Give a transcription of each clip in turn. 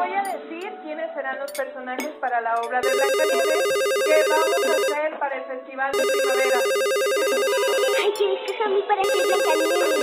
Voy a decir quiénes serán los personajes para la obra de Blancanieves que vamos a hacer para el Festival de Primavera. Ay, ¿quién escoge a mí para ser Blancanieves?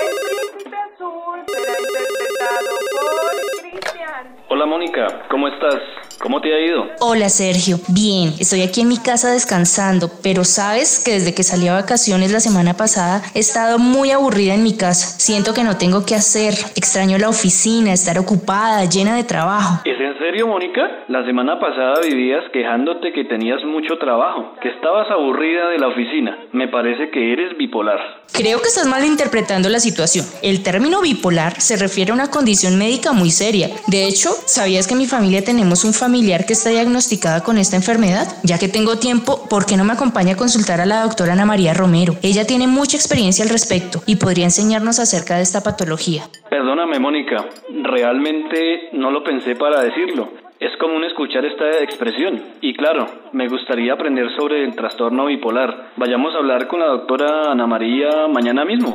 El Príncipe Azul será interpretado por Cristian. Hola Mónica, ¿cómo estás? ¿Cómo te ha ido? Hola Sergio, bien, estoy aquí en mi casa descansando, pero sabes que desde que salí a vacaciones la semana pasada he estado muy aburrida en mi casa. Siento que no tengo qué hacer, extraño la oficina, estar ocupada, llena de trabajo. ¿Es en serio Mónica? La semana pasada vivías quejándote que tenías mucho trabajo, que estabas aburrida de la oficina. Me parece que eres bipolar. Creo que estás malinterpretando la situación. El término bipolar se refiere a una condición médica muy seria. De hecho, ¿sabías que en mi familia tenemos un familiar que está diagnosticada con esta enfermedad? Ya que tengo tiempo, ¿por qué no me acompaña a consultar a la doctora Ana María Romero? Ella tiene mucha experiencia al respecto y podría enseñarnos acerca de esta patología. Perdóname Mónica, realmente no lo pensé para decirlo. Es común escuchar esta expresión. Y claro, me gustaría aprender sobre el trastorno bipolar. Vayamos a hablar con la doctora Ana María mañana mismo.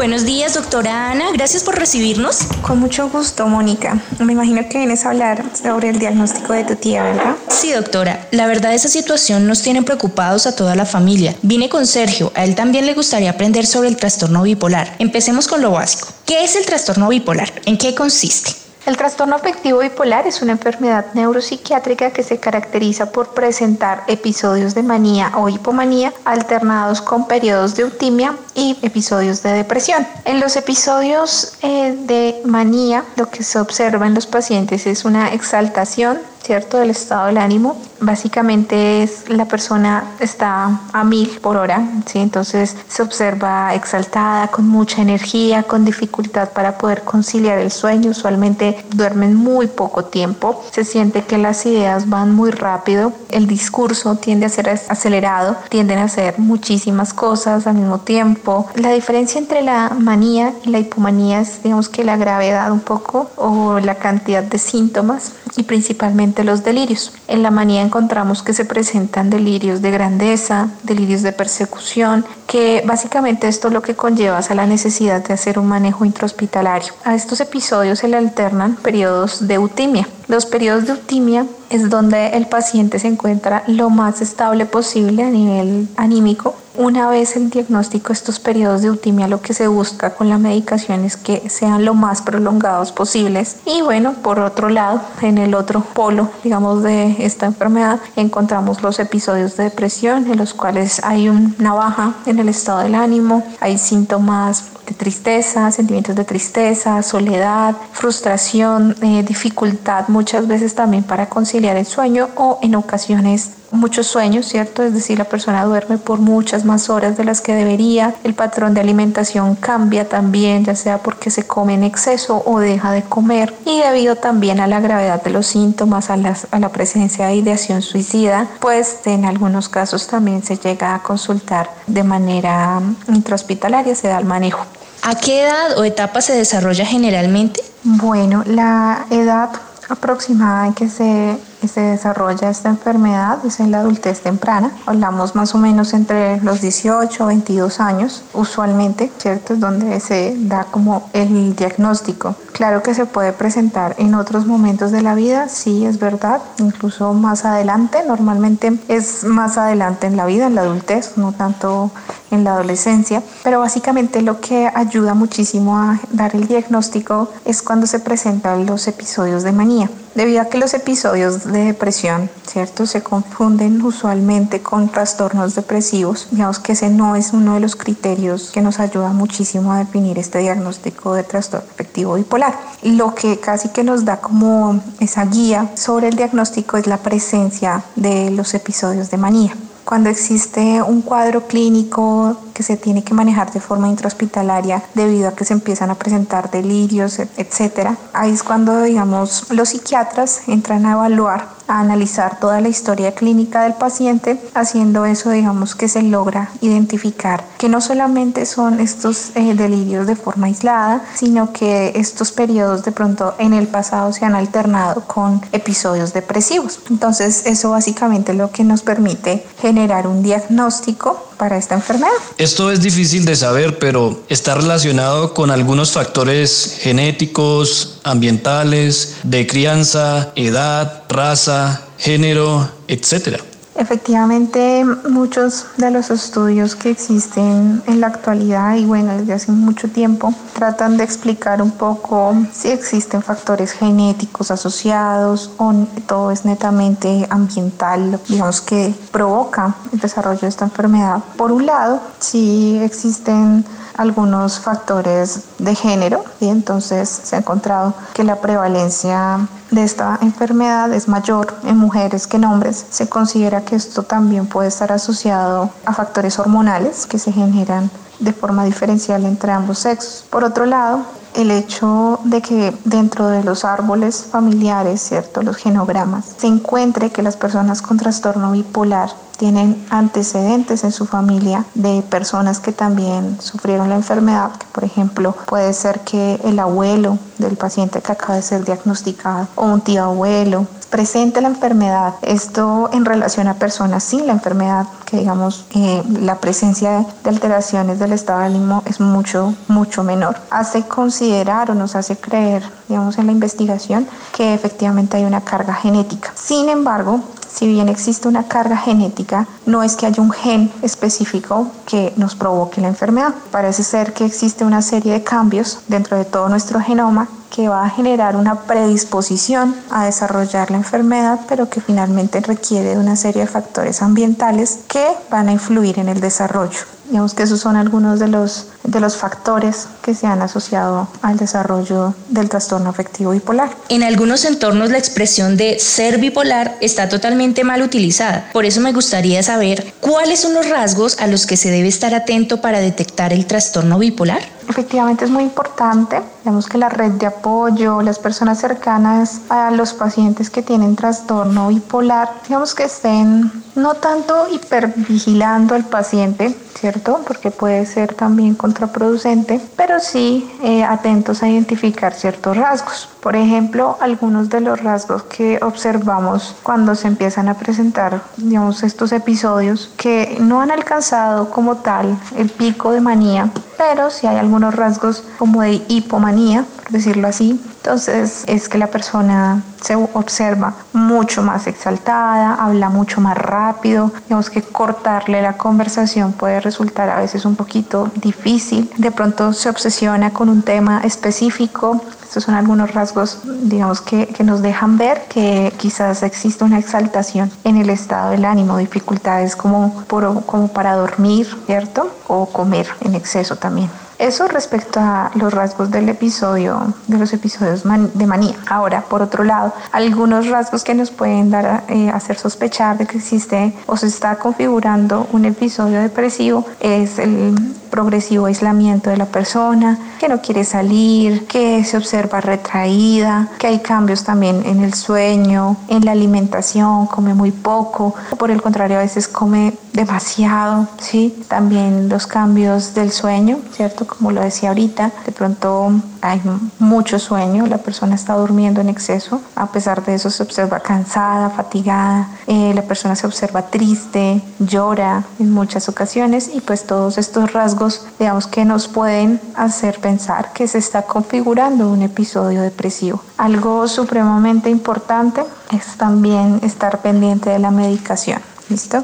Buenos días, doctora Ana. Gracias por recibirnos. Con mucho gusto, Mónica. Me imagino que vienes a hablar sobre el diagnóstico de tu tía, ¿verdad? Sí, doctora. La verdad, esa situación nos tiene preocupados a toda la familia. Vine con Sergio. A él también le gustaría aprender sobre el trastorno bipolar. Empecemos con lo básico. ¿Qué es el trastorno bipolar? ¿En qué consiste? El trastorno afectivo bipolar es una enfermedad neuropsiquiátrica que se caracteriza por presentar episodios de manía o hipomanía alternados con periodos de eutimia y episodios de depresión. En los episodios eh, de manía, lo que se observa en los pacientes es una exaltación ¿cierto? Del estado del ánimo. Básicamente es la persona está a mil por hora, ¿sí? Entonces se observa exaltada, con mucha energía, con dificultad para poder conciliar el sueño. Usualmente duermen muy poco tiempo. Se siente que las ideas van muy rápido. El discurso tiende a ser acelerado, tienden a hacer muchísimas cosas al mismo tiempo. La diferencia entre la manía y la hipomanía es, digamos que la gravedad un poco o la cantidad de síntomas y principalmente los delirios. En la manía encontramos que se presentan delirios de grandeza, delirios de persecución, que básicamente esto lo que conlleva es a la necesidad de hacer un manejo intrahospitalario. A estos episodios se le alternan periodos de eutimia. Los periodos de eutimia es donde el paciente se encuentra lo más estable posible a nivel anímico. Una vez el diagnóstico, estos periodos de eutimia, lo que se busca con la medicación es que sean lo más prolongados posibles. Y bueno, por otro lado, en el otro polo, digamos, de esta enfermedad, encontramos los episodios de depresión, en los cuales hay una baja en el estado del ánimo, hay síntomas de tristeza, sentimientos de tristeza, soledad, frustración, eh, dificultad muchas veces también para conciliar el sueño o en ocasiones muchos sueños, ¿cierto? Es decir, la persona duerme por muchas más horas de las que debería, el patrón de alimentación cambia también, ya sea porque se come en exceso o deja de comer y debido también a la gravedad de los síntomas, a, las, a la presencia de ideación suicida, pues en algunos casos también se llega a consultar de manera intrahospitalaria, se da el manejo. ¿A qué edad o etapa se desarrolla generalmente? Bueno, la edad aproximada en que se, se desarrolla esta enfermedad es en la adultez temprana. Hablamos más o menos entre los 18 o 22 años, usualmente, ¿cierto? Es donde se da como el diagnóstico. Claro que se puede presentar en otros momentos de la vida, sí, es verdad, incluso más adelante, normalmente es más adelante en la vida, en la adultez, no tanto en la adolescencia, pero básicamente lo que ayuda muchísimo a dar el diagnóstico es cuando se presentan los episodios de manía. Debido a que los episodios de depresión, ¿cierto? Se confunden usualmente con trastornos depresivos. Digamos que ese no es uno de los criterios que nos ayuda muchísimo a definir este diagnóstico de trastorno afectivo bipolar. Lo que casi que nos da como esa guía sobre el diagnóstico es la presencia de los episodios de manía. Cuando existe un cuadro clínico que se tiene que manejar de forma intrahospitalaria debido a que se empiezan a presentar delirios, etcétera, ahí es cuando, digamos, los psiquiatras entran a evaluar, analizar toda la historia clínica del paciente, haciendo eso, digamos, que se logra identificar que no solamente son estos eh, delirios de forma aislada, sino que estos periodos de pronto en el pasado se han alternado con episodios depresivos. Entonces, eso básicamente es lo que nos permite generar un diagnóstico para esta enfermedad. Esto es difícil de saber, pero está relacionado con algunos factores genéticos, ambientales, de crianza, edad, raza, género, etcétera. Efectivamente, muchos de los estudios que existen en la actualidad y bueno, desde hace mucho tiempo, tratan de explicar un poco si existen factores genéticos asociados o todo es netamente ambiental, digamos que provoca el desarrollo de esta enfermedad. Por un lado, si existen algunos factores de género y entonces se ha encontrado que la prevalencia de esta enfermedad es mayor en mujeres que en hombres. Se considera que esto también puede estar asociado a factores hormonales que se generan de forma diferencial entre ambos sexos. Por otro lado, el hecho de que dentro de los árboles familiares, ¿cierto? Los genogramas, se encuentre que las personas con trastorno bipolar tienen antecedentes en su familia de personas que también sufrieron la enfermedad, que por ejemplo puede ser que el abuelo del paciente que acaba de ser diagnosticado o un tío abuelo presente la enfermedad, esto en relación a personas sin la enfermedad, que digamos eh, la presencia de alteraciones del estado de ánimo es mucho, mucho menor. Hace considerar o nos hace creer, digamos, en la investigación que efectivamente hay una carga genética. Sin embargo, si bien existe una carga genética, no es que haya un gen específico que nos provoque la enfermedad. Parece ser que existe una serie de cambios dentro de todo nuestro genoma que va a generar una predisposición a desarrollar la enfermedad, pero que finalmente requiere de una serie de factores ambientales que van a influir en el desarrollo. Digamos que esos son algunos de los, de los factores que se han asociado al desarrollo del trastorno afectivo bipolar. En algunos entornos la expresión de ser bipolar está totalmente mal utilizada. Por eso me gustaría saber cuáles son los rasgos a los que se debe estar atento para detectar el trastorno bipolar. Efectivamente es muy importante, digamos que la red de apoyo, las personas cercanas a los pacientes que tienen trastorno bipolar, digamos que estén no tanto hipervigilando al paciente, ¿cierto? Porque puede ser también contraproducente, pero sí eh, atentos a identificar ciertos rasgos. Por ejemplo, algunos de los rasgos que observamos cuando se empiezan a presentar, digamos, estos episodios que no han alcanzado como tal el pico de manía, pero sí hay algunos rasgos como de hipomanía, por decirlo así. Entonces es que la persona se observa mucho más exaltada, habla mucho más rápido, digamos que cortarle la conversación puede resultar a veces un poquito difícil, de pronto se obsesiona con un tema específico, estos son algunos rasgos, digamos, que, que, nos dejan ver que quizás existe una exaltación en el estado del ánimo, dificultades como, por, como para dormir, ¿cierto? O comer en exceso también. Eso respecto a los rasgos del episodio, de los episodios de manía. Ahora, por otro lado, algunos rasgos que nos pueden dar a eh, hacer sospechar de que existe o se está configurando un episodio depresivo es el progresivo aislamiento de la persona, que no quiere salir, que se observa retraída, que hay cambios también en el sueño, en la alimentación, come muy poco, o por el contrario a veces come demasiado, ¿sí? También los cambios del sueño, ¿cierto? Como lo decía ahorita, de pronto hay mucho sueño, la persona está durmiendo en exceso, a pesar de eso se observa cansada, fatigada, eh, la persona se observa triste, llora en muchas ocasiones y pues todos estos rasgos, digamos que nos pueden hacer pensar que se está configurando un episodio depresivo. Algo supremamente importante es también estar pendiente de la medicación. ¿Listo?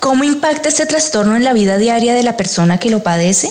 ¿Cómo impacta este trastorno en la vida diaria de la persona que lo padece?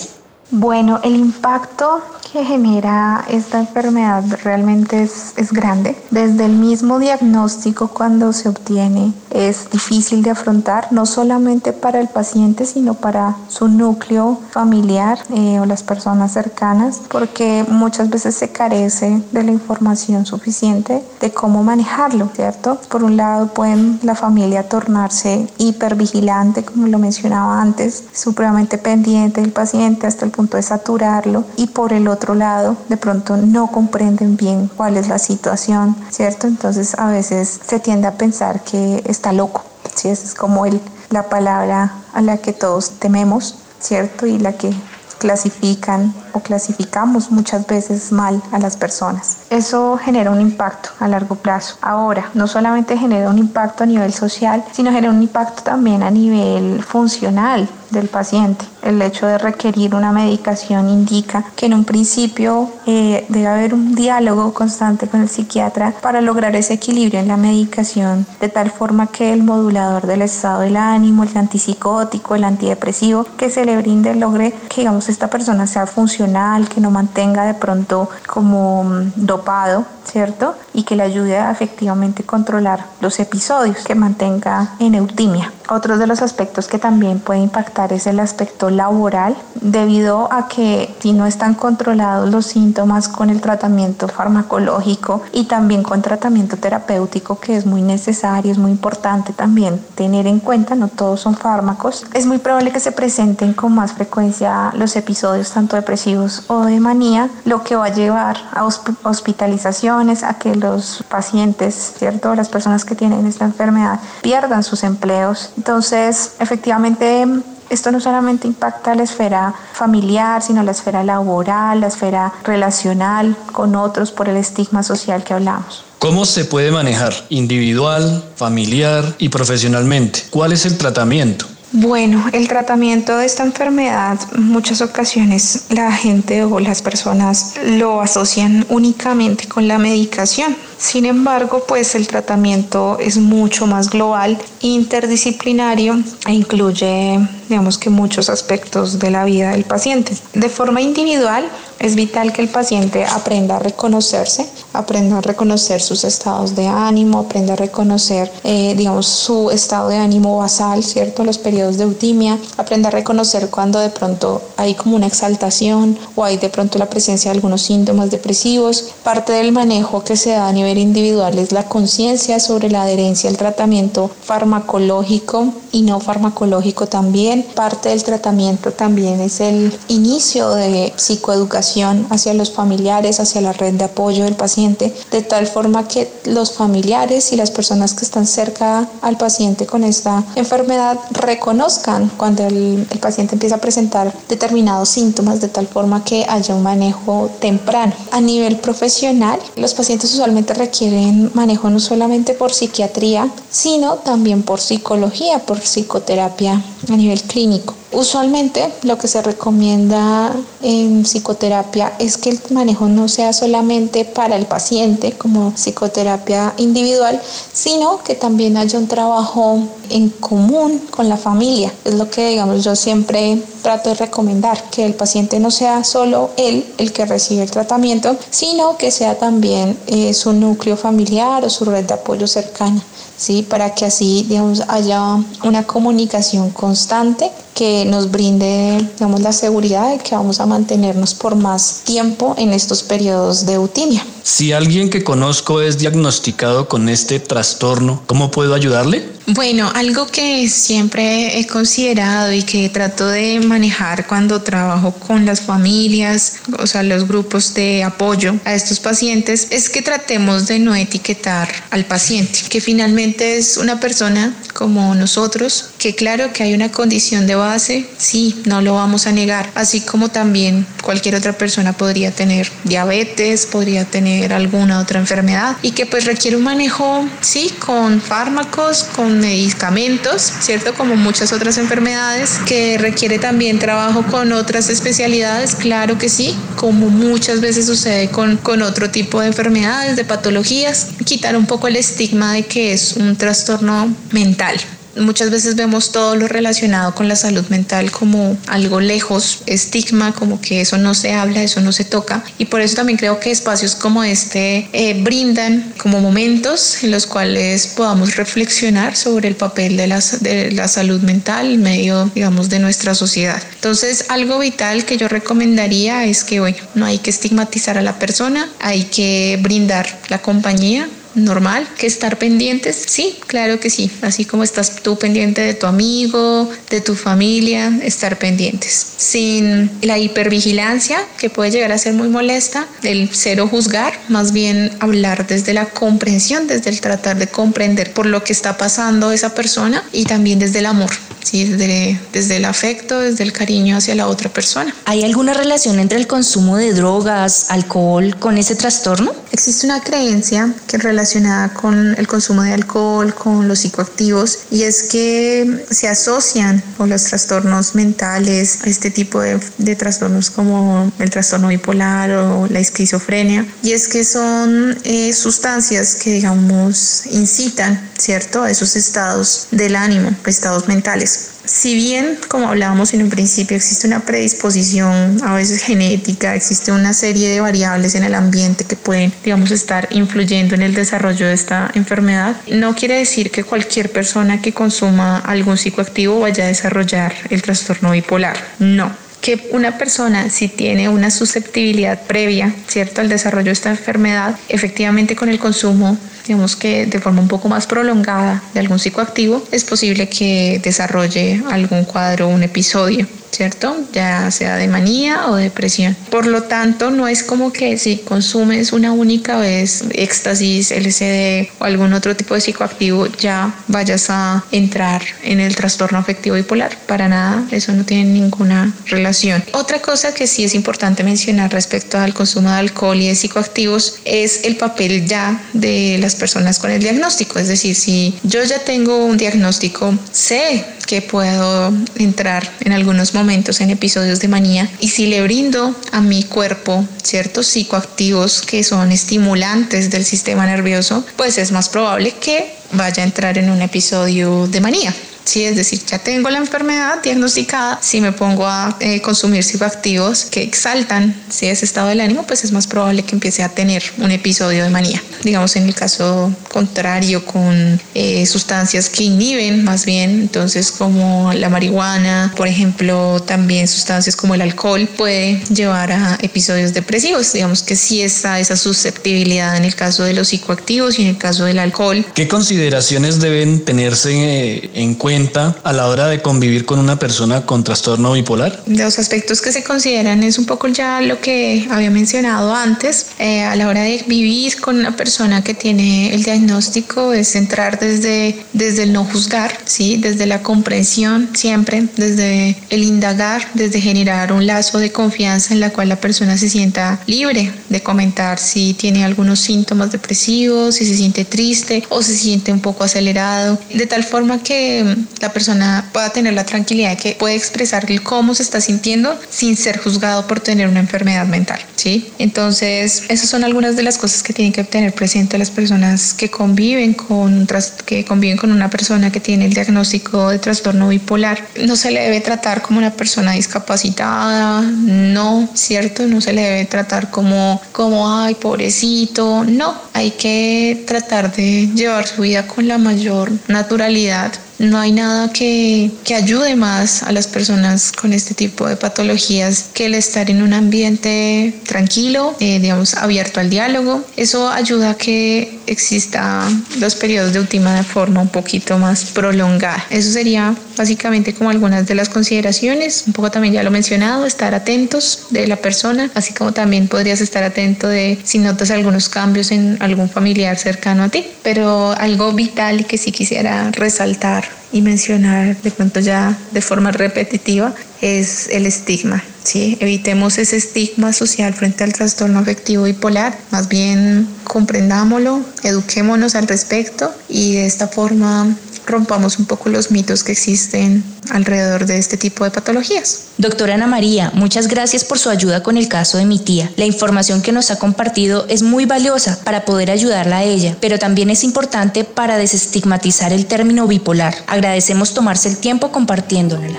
Bueno, el impacto que genera esta enfermedad realmente es, es grande. Desde el mismo diagnóstico cuando se obtiene es difícil de afrontar, no solamente para el paciente, sino para su núcleo familiar eh, o las personas cercanas, porque muchas veces se carece de la información suficiente de cómo manejarlo, ¿cierto? Por un lado, pueden la familia tornarse hipervigilante, como lo mencionaba antes, supremamente pendiente del paciente hasta el punto de saturarlo, y por el lado, de pronto no comprenden bien cuál es la situación, ¿cierto? Entonces, a veces se tiende a pensar que está loco, ¿sí? Esa es como el, la palabra a la que todos tememos, ¿cierto? Y la que clasifican o clasificamos muchas veces mal a las personas. Eso genera un impacto a largo plazo. Ahora, no solamente genera un impacto a nivel social, sino genera un impacto también a nivel funcional del paciente. El hecho de requerir una medicación indica que en un principio eh, debe haber un diálogo constante con el psiquiatra para lograr ese equilibrio en la medicación, de tal forma que el modulador del estado del ánimo, el antipsicótico, el antidepresivo que se le brinde logre que digamos esta persona sea funcional, que no mantenga de pronto como mm, dopado, ¿cierto? Y que le ayude a efectivamente controlar los episodios, que mantenga en eutimia. Otro de los aspectos que también puede impactar es el aspecto laboral, debido a que si no están controlados los síntomas con el tratamiento farmacológico y también con tratamiento terapéutico, que es muy necesario, es muy importante también tener en cuenta, no todos son fármacos, es muy probable que se presenten con más frecuencia los episodios tanto depresivos o de manía, lo que va a llevar a hospitalizaciones, a que los pacientes, ¿cierto? Las personas que tienen esta enfermedad pierdan sus empleos entonces, efectivamente, esto no solamente impacta la esfera familiar, sino la esfera laboral, la esfera relacional con otros por el estigma social que hablamos. ¿Cómo se puede manejar individual, familiar y profesionalmente? ¿Cuál es el tratamiento? Bueno, el tratamiento de esta enfermedad, en muchas ocasiones la gente o las personas lo asocian únicamente con la medicación. Sin embargo, pues el tratamiento es mucho más global, interdisciplinario e incluye, digamos que muchos aspectos de la vida del paciente. De forma individual, es vital que el paciente aprenda a reconocerse, aprenda a reconocer sus estados de ánimo, aprenda a reconocer, eh, digamos, su estado de ánimo basal, ¿cierto? Los periodos de eutimia, aprenda a reconocer cuando de pronto hay como una exaltación o hay de pronto la presencia de algunos síntomas depresivos. Parte del manejo que se da a nivel individual es la conciencia sobre la adherencia al tratamiento farmacológico y no farmacológico también. Parte del tratamiento también es el inicio de psicoeducación hacia los familiares, hacia la red de apoyo del paciente, de tal forma que los familiares y las personas que están cerca al paciente con esta enfermedad reconozcan cuando el, el paciente empieza a presentar determinados síntomas, de tal forma que haya un manejo temprano. A nivel profesional, los pacientes usualmente requieren manejo no solamente por psiquiatría, sino también por psicología, por psicoterapia a nivel clínico. Usualmente lo que se recomienda en psicoterapia es que el manejo no sea solamente para el paciente como psicoterapia individual, sino que también haya un trabajo en común con la familia. Es lo que digamos yo siempre trato de recomendar, que el paciente no sea solo él el que recibe el tratamiento, sino que sea también eh, su núcleo familiar o su red de apoyo cercana. ¿sí? para que así digamos, haya una comunicación constante que nos brinde digamos, la seguridad de que vamos a mantenernos por más tiempo en estos periodos de eutimia. Si alguien que conozco es diagnosticado con este trastorno, ¿cómo puedo ayudarle? Bueno, algo que siempre he considerado y que trato de manejar cuando trabajo con las familias, o sea, los grupos de apoyo a estos pacientes, es que tratemos de no etiquetar al paciente, que finalmente es una persona como nosotros, que claro que hay una condición de base, sí, no lo vamos a negar, así como también cualquier otra persona podría tener diabetes, podría tener alguna otra enfermedad y que pues requiere un manejo, sí, con fármacos, con medicamentos, ¿cierto? Como muchas otras enfermedades, que requiere también trabajo con otras especialidades, claro que sí, como muchas veces sucede con, con otro tipo de enfermedades, de patologías, quitar un poco el estigma de que es un trastorno mental. Muchas veces vemos todo lo relacionado con la salud mental como algo lejos, estigma, como que eso no se habla, eso no se toca. Y por eso también creo que espacios como este eh, brindan como momentos en los cuales podamos reflexionar sobre el papel de la, de la salud mental en medio, digamos, de nuestra sociedad. Entonces, algo vital que yo recomendaría es que, bueno, no hay que estigmatizar a la persona, hay que brindar la compañía normal que estar pendientes. Sí, claro que sí. Así como estás tú pendiente de tu amigo, de tu familia, estar pendientes. Sin la hipervigilancia, que puede llegar a ser muy molesta, el cero juzgar, más bien hablar desde la comprensión, desde el tratar de comprender por lo que está pasando esa persona y también desde el amor. Sí, desde, desde el afecto, desde el cariño hacia la otra persona. ¿Hay alguna relación entre el consumo de drogas, alcohol, con ese trastorno? Existe una creencia que relacionada con el consumo de alcohol, con los psicoactivos, y es que se asocian con los trastornos mentales, este tipo de, de trastornos como el trastorno bipolar o la esquizofrenia, y es que son eh, sustancias que, digamos, incitan, ¿cierto?, a esos estados del ánimo, estados mentales si bien, como hablábamos en un principio, existe una predisposición a veces genética, existe una serie de variables en el ambiente que pueden, digamos, estar influyendo en el desarrollo de esta enfermedad, no quiere decir que cualquier persona que consuma algún psicoactivo vaya a desarrollar el trastorno bipolar. No, que una persona si tiene una susceptibilidad previa, ¿cierto?, al desarrollo de esta enfermedad, efectivamente con el consumo digamos que de forma un poco más prolongada de algún psicoactivo, es posible que desarrolle algún cuadro, un episodio ¿cierto? Ya sea de manía o depresión. Por lo tanto, no es como que si consumes una única vez éxtasis, LSD o algún otro tipo de psicoactivo, ya vayas a entrar en el trastorno afectivo bipolar. Para nada, eso no tiene ninguna relación. Otra cosa que sí es importante mencionar respecto al consumo de alcohol y de psicoactivos es el papel ya de las personas con el diagnóstico. Es decir, si yo ya tengo un diagnóstico, sé que puedo entrar en algunos momentos en episodios de manía y si le brindo a mi cuerpo ciertos psicoactivos que son estimulantes del sistema nervioso, pues es más probable que vaya a entrar en un episodio de manía. Sí, es decir, ya tengo la enfermedad diagnosticada, si me pongo a eh, consumir psicoactivos que exaltan si ese estado del ánimo, pues es más probable que empiece a tener un episodio de manía. Digamos, en el caso contrario, con eh, sustancias que inhiben más bien, entonces como la marihuana, por ejemplo, también sustancias como el alcohol, puede llevar a episodios depresivos. Digamos que sí está esa susceptibilidad en el caso de los psicoactivos y en el caso del alcohol. ¿Qué consideraciones deben tenerse eh, en cuenta? A la hora de convivir con una persona con trastorno bipolar? Los aspectos que se consideran es un poco ya lo que había mencionado antes. Eh, a la hora de vivir con una persona que tiene el diagnóstico es entrar desde, desde el no juzgar, ¿sí? desde la comprensión siempre, desde el indagar, desde generar un lazo de confianza en la cual la persona se sienta libre de comentar si tiene algunos síntomas depresivos, si se siente triste o se siente un poco acelerado, de tal forma que la persona pueda tener la tranquilidad de que puede expresar cómo se está sintiendo sin ser juzgado por tener una enfermedad mental, ¿sí? Entonces, esas son algunas de las cosas que tienen que tener presente las personas que conviven con, que conviven con una persona que tiene el diagnóstico de trastorno bipolar. No se le debe tratar como una persona discapacitada, no, ¿cierto? No se le debe tratar como, como, ay, pobrecito, no. Hay que tratar de llevar su vida con la mayor naturalidad no hay nada que, que, ayude más a las personas con este tipo de patologías que el estar en un ambiente tranquilo, eh, digamos, abierto al diálogo. Eso ayuda a que exista los periodos de última forma un poquito más prolongada. Eso sería básicamente como algunas de las consideraciones. Un poco también ya lo he mencionado, estar atentos de la persona, así como también podrías estar atento de si notas algunos cambios en algún familiar cercano a ti. Pero algo vital que sí quisiera resaltar y mencionar de pronto ya de forma repetitiva es el estigma. ¿sí? Evitemos ese estigma social frente al trastorno afectivo bipolar, más bien comprendámoslo, eduquémonos al respecto y de esta forma rompamos un poco los mitos que existen alrededor de este tipo de patologías. Doctora Ana María, muchas gracias por su ayuda con el caso de mi tía. La información que nos ha compartido es muy valiosa para poder ayudarla a ella, pero también es importante para desestigmatizar el término bipolar. Agradecemos tomarse el tiempo compartiéndola.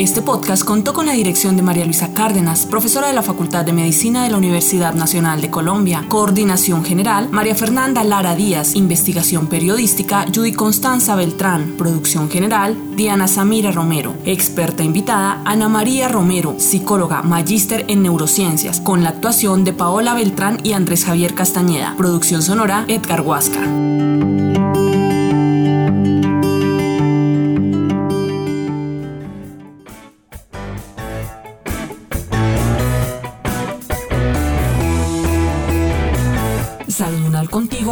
Este podcast contó con la dirección de María Luisa Cárdenas, profesora de la Facultad de Medicina de la Universidad Nacional de Colombia. Coordinación General, María Fernanda Lara Díaz. Investigación Periodística, Judy Constanza Beltrán. Producción General, Diana Samira Romero. Experta invitada, Ana María Romero, psicóloga, magíster en neurociencias, con la actuación de Paola Beltrán y Andrés Javier Castañeda. Producción sonora, Edgar Huasca.